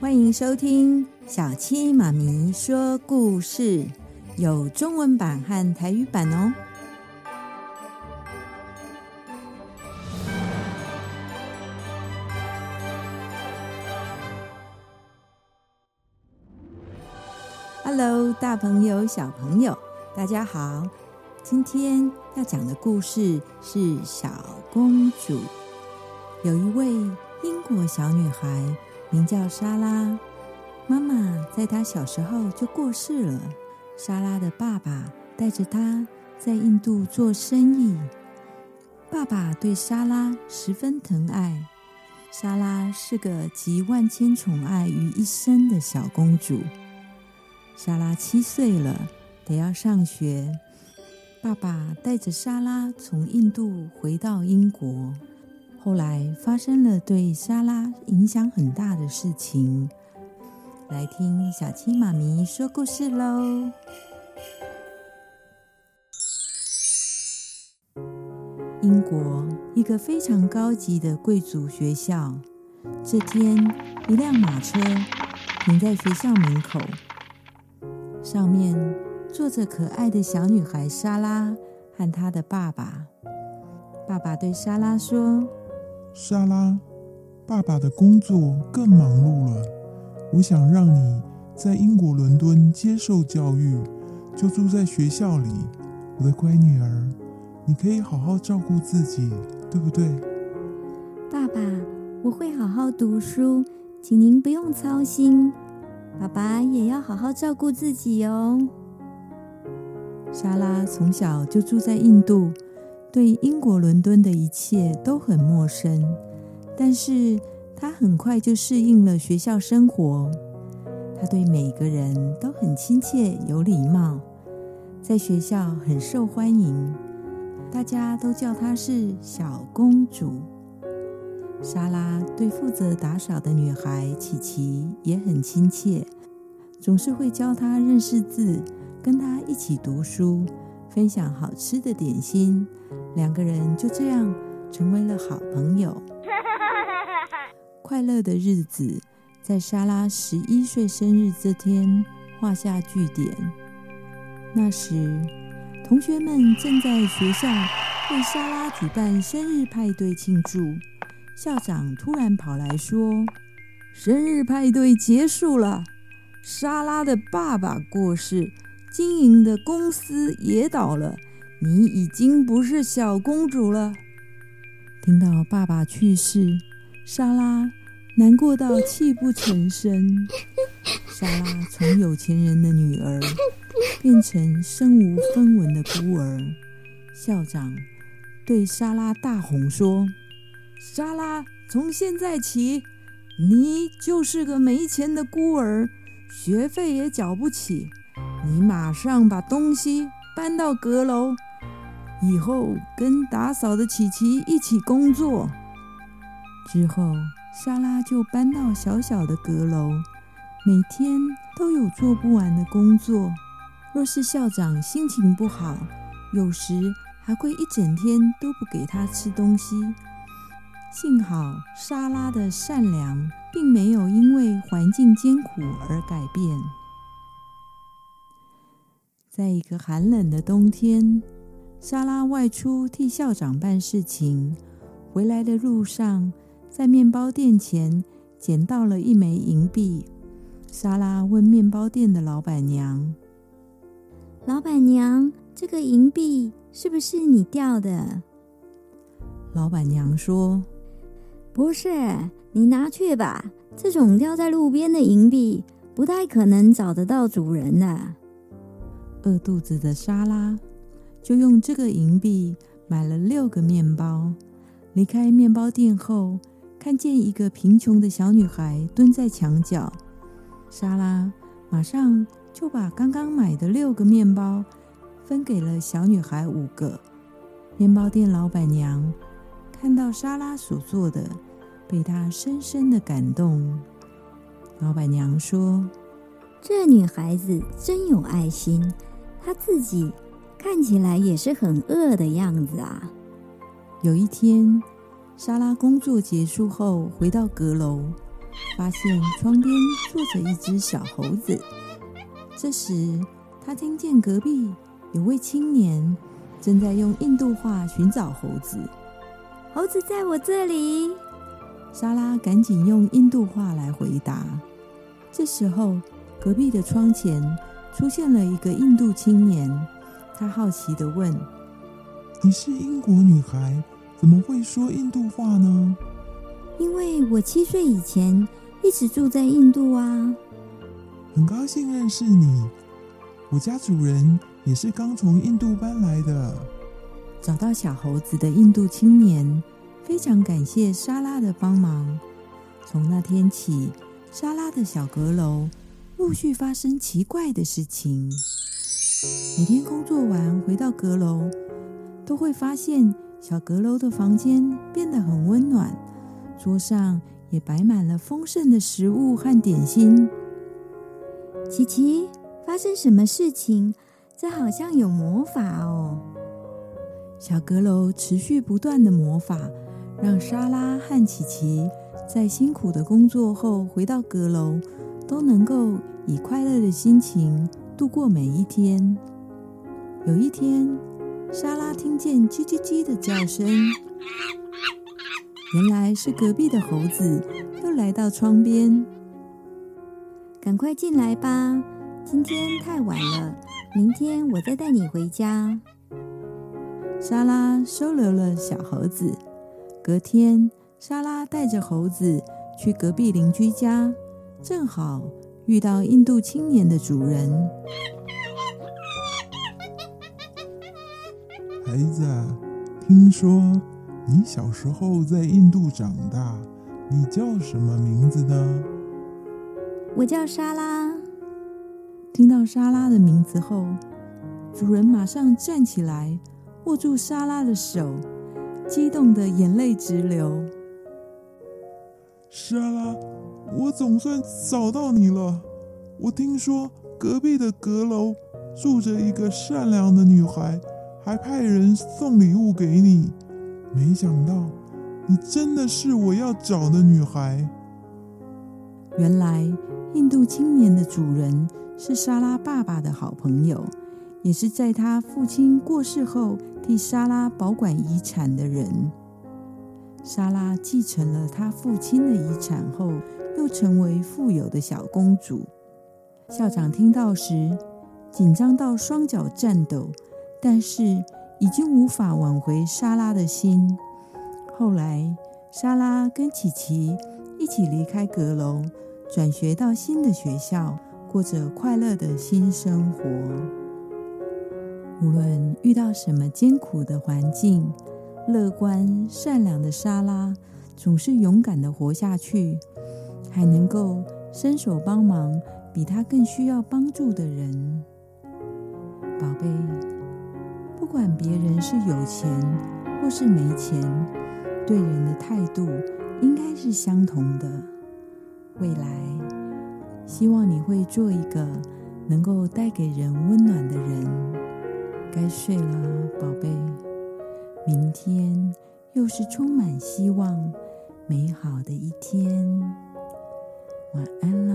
欢迎收听小七妈咪说故事，有中文版和台语版哦。Hello，大朋友、小朋友，大家好！今天要讲的故事是《小公主》。有一位英国小女孩，名叫莎拉。妈妈在她小时候就过世了。莎拉的爸爸带着她在印度做生意。爸爸对莎拉十分疼爱。莎拉是个集万千宠爱于一身的小公主。莎拉七岁了，得要上学。爸爸带着莎拉从印度回到英国。后来发生了对莎拉影响很大的事情。来听小七妈咪说故事喽。英国一个非常高级的贵族学校，这天一辆马车停在学校门口。上面坐着可爱的小女孩莎拉和她的爸爸。爸爸对莎拉说：“莎拉，爸爸的工作更忙碌了。我想让你在英国伦敦接受教育，就住在学校里。我的乖女儿，你可以好好照顾自己，对不对？”爸爸，我会好好读书，请您不用操心。爸爸也要好好照顾自己哦。莎拉从小就住在印度，对英国伦敦的一切都很陌生。但是她很快就适应了学校生活。她对每个人都很亲切有礼貌，在学校很受欢迎，大家都叫她是小公主。莎拉对负责打扫的女孩琪琪也很亲切，总是会教她认识字，跟她一起读书，分享好吃的点心。两个人就这样成为了好朋友。快乐的日子在莎拉十一岁生日这天画下句点。那时，同学们正在学校为莎拉举办生日派对庆祝。校长突然跑来说：“生日派对结束了，莎拉的爸爸过世，经营的公司也倒了，你已经不是小公主了。”听到爸爸去世，莎拉难过到泣不成声。莎拉从有钱人的女儿变成身无分文的孤儿。校长对莎拉大吼说。莎拉，从现在起，你就是个没钱的孤儿，学费也缴不起。你马上把东西搬到阁楼，以后跟打扫的琪琪一起工作。之后，莎拉就搬到小小的阁楼，每天都有做不完的工作。若是校长心情不好，有时还会一整天都不给他吃东西。幸好莎拉的善良并没有因为环境艰苦而改变。在一个寒冷的冬天，莎拉外出替校长办事情，回来的路上，在面包店前捡到了一枚银币。莎拉问面包店的老板娘：“老板娘，这个银币是不是你掉的？”老板娘说。不是，你拿去吧。这种掉在路边的银币，不太可能找得到主人的。饿肚子的莎拉就用这个银币买了六个面包。离开面包店后，看见一个贫穷的小女孩蹲在墙角，莎拉马上就把刚刚买的六个面包分给了小女孩五个。面包店老板娘看到莎拉所做的。被她深深的感动。老板娘说：“这女孩子真有爱心，她自己看起来也是很饿的样子啊。”有一天，莎拉工作结束后回到阁楼，发现窗边坐着一只小猴子。这时，他听见隔壁有位青年正在用印度话寻找猴子。猴子在我这里。莎拉赶紧用印度话来回答。这时候，隔壁的窗前出现了一个印度青年，他好奇的问：“你是英国女孩，怎么会说印度话呢？”“因为我七岁以前一直住在印度啊。”“很高兴认识你，我家主人也是刚从印度搬来的。”找到小猴子的印度青年非常感谢莎拉的帮忙。从那天起，莎拉的小阁楼陆续发生奇怪的事情。每天工作完回到阁楼，都会发现小阁楼的房间变得很温暖，桌上也摆满了丰盛的食物和点心。琪琪，发生什么事情？这好像有魔法哦！小阁楼持续不断的魔法，让莎拉和琪琪在辛苦的工作后回到阁楼，都能够以快乐的心情度过每一天。有一天，莎拉听见叽叽叽的叫声，原来是隔壁的猴子又来到窗边。赶快进来吧，今天太晚了，明天我再带你回家。莎拉收留了小猴子。隔天，莎拉带着猴子去隔壁邻居家，正好遇到印度青年的主人。孩子，听说你小时候在印度长大，你叫什么名字呢？我叫莎拉。听到莎拉的名字后，主人马上站起来。握住莎拉的手，激动的眼泪直流。莎拉，我总算找到你了。我听说隔壁的阁楼住着一个善良的女孩，还派人送礼物给你。没想到你真的是我要找的女孩。原来印度青年的主人是莎拉爸爸的好朋友。也是在他父亲过世后替莎拉保管遗产的人。莎拉继承了他父亲的遗产后，又成为富有的小公主。校长听到时，紧张到双脚颤抖，但是已经无法挽回莎拉的心。后来，莎拉跟琪琪一起离开阁楼，转学到新的学校，过着快乐的新生活。无论遇到什么艰苦的环境，乐观善良的莎拉总是勇敢的活下去，还能够伸手帮忙比他更需要帮助的人。宝贝，不管别人是有钱或是没钱，对人的态度应该是相同的。未来，希望你会做一个能够带给人温暖的人。该睡了，宝贝。明天又是充满希望、美好的一天。晚安。